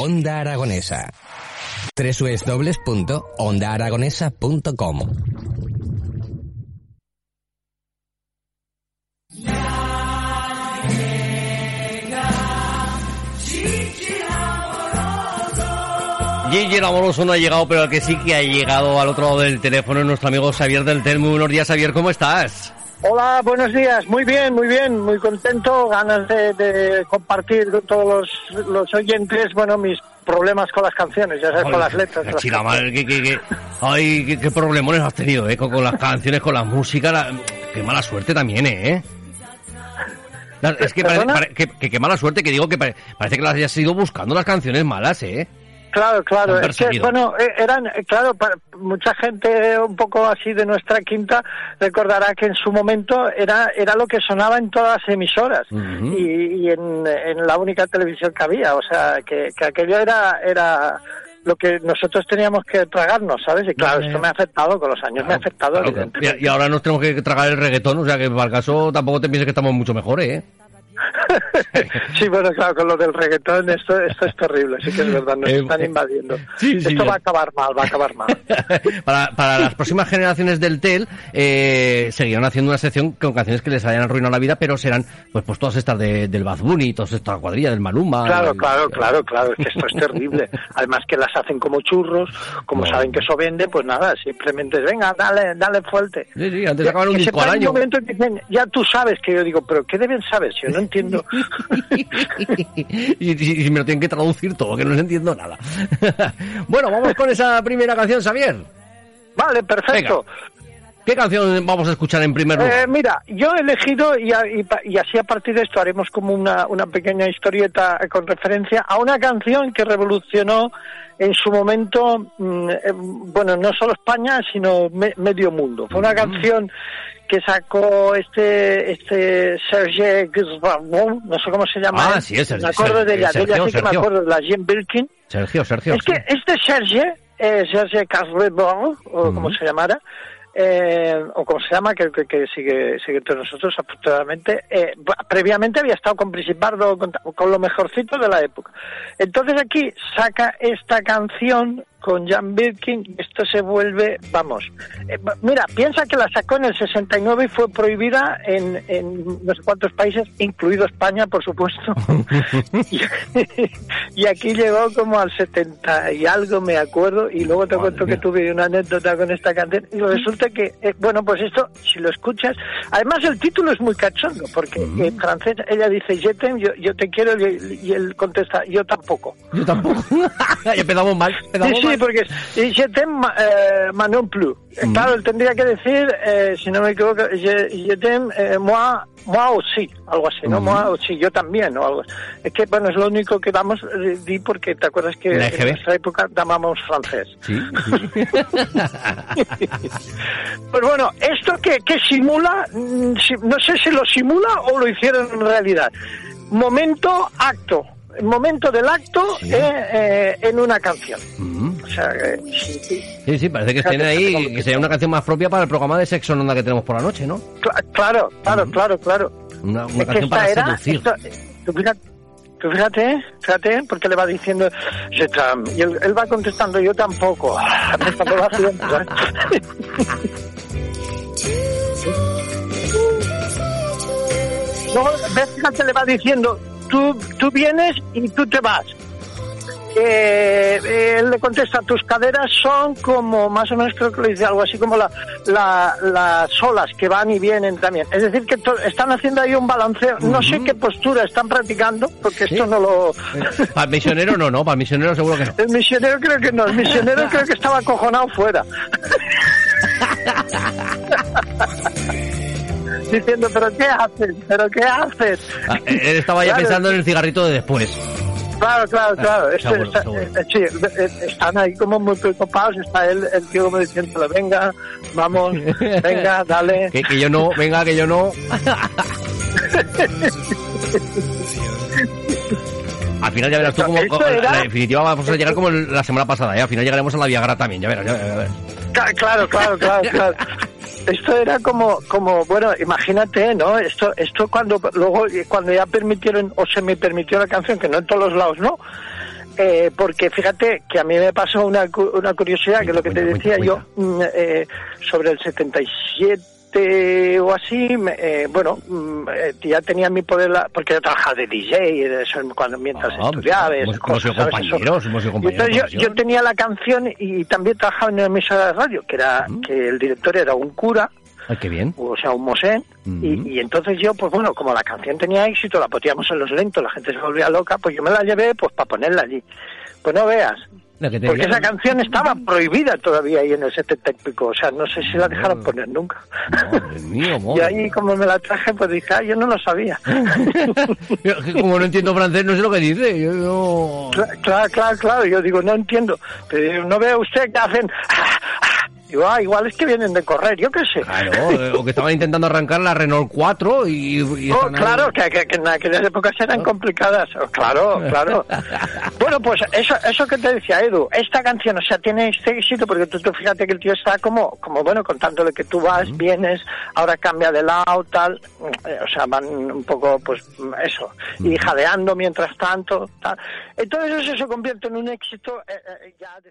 Onda Aragonesa. www.ondaaragonesa.com Gigi amoroso no ha llegado, pero el que sí que ha llegado al otro lado del teléfono es nuestro amigo Xavier del Tel. Muy buenos días, Xavier, ¿cómo estás? Hola, buenos días. Muy bien, muy bien, muy contento. Ganas de, de compartir con todos los, los, oyentes, bueno, mis problemas con las canciones, ya sabes, con las letras. La madre, que, que, que, ay, qué, qué problemones has tenido, ¿eh? Con, con las canciones, con la música. La, qué mala suerte también, ¿eh? La, es que, parece, pare, que, que, qué mala suerte, que digo que pare, parece que las hayas ido buscando las canciones malas, ¿eh? Claro, claro. Es que, bueno, eran, claro, mucha gente un poco así de nuestra quinta recordará que en su momento era, era lo que sonaba en todas las emisoras uh -huh. y, y en, en, la única televisión que había. O sea, que, que aquello era, era lo que nosotros teníamos que tragarnos, ¿sabes? Y claro, esto me ha afectado, con los años claro, me ha afectado. Claro, y, y, ahora nos tenemos que tragar el reggaetón, o sea que para el caso tampoco te pienses que estamos mucho mejores, ¿eh? sí, bueno, claro, con lo del reggaetón esto, esto es terrible, sí que es verdad, nos eh, están invadiendo. Sí, sí, esto va a acabar mal, va a acabar mal. para, para las próximas generaciones del TEL, eh, seguirán haciendo una sección con canciones que les hayan arruinado la vida, pero serán pues, pues todas estas de, del Bad Bunny, todas esta cuadrilla del Maluma. Claro, claro, claro, claro, es que esto es terrible. Además que las hacen como churros, como bueno. saben que eso vende, pues nada, simplemente venga, dale, dale fuerte. Sí, sí, antes de acabar un disco al año. Que dicen, ya tú sabes que yo digo, pero ¿qué deben saber? Si yo no entiendo. y, y, y, me lo tienen que traducir todo, que no les entiendo nada. bueno, vamos con esa primera canción, Xavier. Vale, perfecto. Venga. ¿Qué canción vamos a escuchar en primer lugar? Eh, mira, yo he elegido, y, y, y, así a partir de esto haremos como una, una pequeña historieta con referencia a una canción que revolucionó en su momento, mmm, eh, bueno, no solo España, sino me, medio mundo. Fue una mm. canción que sacó este este Serge Guzmán, no sé cómo se llama. Ah, sí, es Me acuerdo de ella, Sergio, de ella sí que Sergio. me acuerdo, la Jean Birkin. Sergio, Sergio. Es que este Serge, eh, Serge Casrebon, o mm. como se llamara, eh, o como se llama, que, que, que, sigue, sigue entre nosotros afortunadamente, eh, previamente había estado con Brigitte Bardot, con, con, lo mejorcito de la época. Entonces aquí saca esta canción con Jan Birkin, esto se vuelve, vamos, eh, mira, piensa que la sacó en el 69 y fue prohibida en, en no sé cuántos países, incluido España, por supuesto. y, y, aquí llegó como al 70 y algo, me acuerdo, y luego te Madre cuento mía. que tuve una anécdota con esta canción, y resulta que, eh, bueno, pues esto, si lo escuchas, además el título es muy cachondo, porque en francés ella dice, je yo, yo, te quiero, y, él contesta, yo tampoco. Yo tampoco. ya empezamos mal. Empezamos sí, sí, porque y je t'aime eh, ma non plus. Mm. Claro, él tendría que decir, eh, si no me equivoco, je, je t'aime eh, moi, moi aussi, algo así, ¿no? Mm. Moi aussi, yo también, o algo así. Es que, bueno, es lo único que damos, eh, di porque te acuerdas que en nuestra época dábamos francés. Sí. pues bueno, esto que, que simula, mm, no sé si lo simula o lo hicieron en realidad. Momento, acto el momento del acto sí. eh, eh, en una canción. Mm. Sea, sí, sí. sí, sí, parece que estén ahí, que sería una canción más propia para el programa de sexo en onda que tenemos por la noche, ¿no? Claro, claro, claro, claro. Una, una canción para era, seducir. Esto, tú fíjate, tú fíjate, fíjate, porque le va diciendo, y él, él, va contestando, yo tampoco. No, ves, fíjate, le va diciendo, tú, tú vienes y tú te vas. Eh, él le contesta, tus caderas son como, más o menos creo que le dice algo así como la, la, las olas que van y vienen también. Es decir, que están haciendo ahí un balanceo. Uh -huh. No sé qué postura están practicando, porque ¿Sí? esto no lo... Para el misionero no, ¿no? Para el misionero seguro que no. El misionero creo que no. El misionero creo que estaba acojonado fuera. diciendo, pero ¿qué haces? ¿Pero qué haces? Ah, él estaba ya claro. pensando en el cigarrito de después. Claro, claro, claro. Seguro, está- seguro. sí, eh, están ahí como muy preocupados. Está el, el tío como diciéndole, venga, vamos, venga, dale. Que, que yo no, venga, que yo no. Al final ya verás tú como era- la definitiva vamos a llegar como la semana pasada, ¿eh? Al final llegaremos a la Viagra también, ya verás, ya verás. ya verás. Ca- Claro, claro, claro, claro. Esto era como, como, bueno, imagínate, ¿no? Esto, esto cuando, luego, cuando ya permitieron, o se me permitió la canción, que no en todos los lados, ¿no? Eh, porque fíjate que a mí me pasó una, una curiosidad, que es lo que te decía yo, mm, eh, sobre el 77 o así, me- eh, bueno, mm, eh, ya tenía mi poder, la- porque yo trabajaba de DJ, eso, cuando mientras Ah, estudiaba, entonces de yo, yo tenía la canción y también trabajaba en una emisora de radio, que era Mm. que el director era un cura, Ay, qué bien. o sea, un mosén, Mm. y, y entonces yo, pues bueno, como la canción tenía éxito, la poníamos en los lentos, la gente se volvía loca, pues yo me la llevé pues para ponerla allí. Pues no veas, La que te porque esa canción estaba prohibida todavía ahí en el setenta y pico, o sea, no sé si la dejaron poner nunca. Madre mía, Y ahí como me la traje, pues dije, ah, yo no lo sabía. Como no entiendo francés, no sé lo que dice. Yo, yo- Cla- Claro, claro, claro. Yo digo, no entiendo. Pero no ve usted que hacen. Digo, ah, igual es que vienen de correr, yo qué sé. Claro, eh, o que estaban intentando arrancar la Renault 4 y... y Oh, están ahí- claro, que, que- que en aquellas épocas eran complicadas. Oh, claro, claro. Bueno, pues eso, eso que te decía Edu, esta canción, o sea, tiene este éxito porque tú, tú fíjate que el tío está como, como bueno, contándole que tú vas, vienes, ahora cambia de lado, tal, eh, o sea, van un poco, pues, eso, y jadeando mientras tanto, tal. Entonces eso se convierte en un éxito eh, eh, ya... de-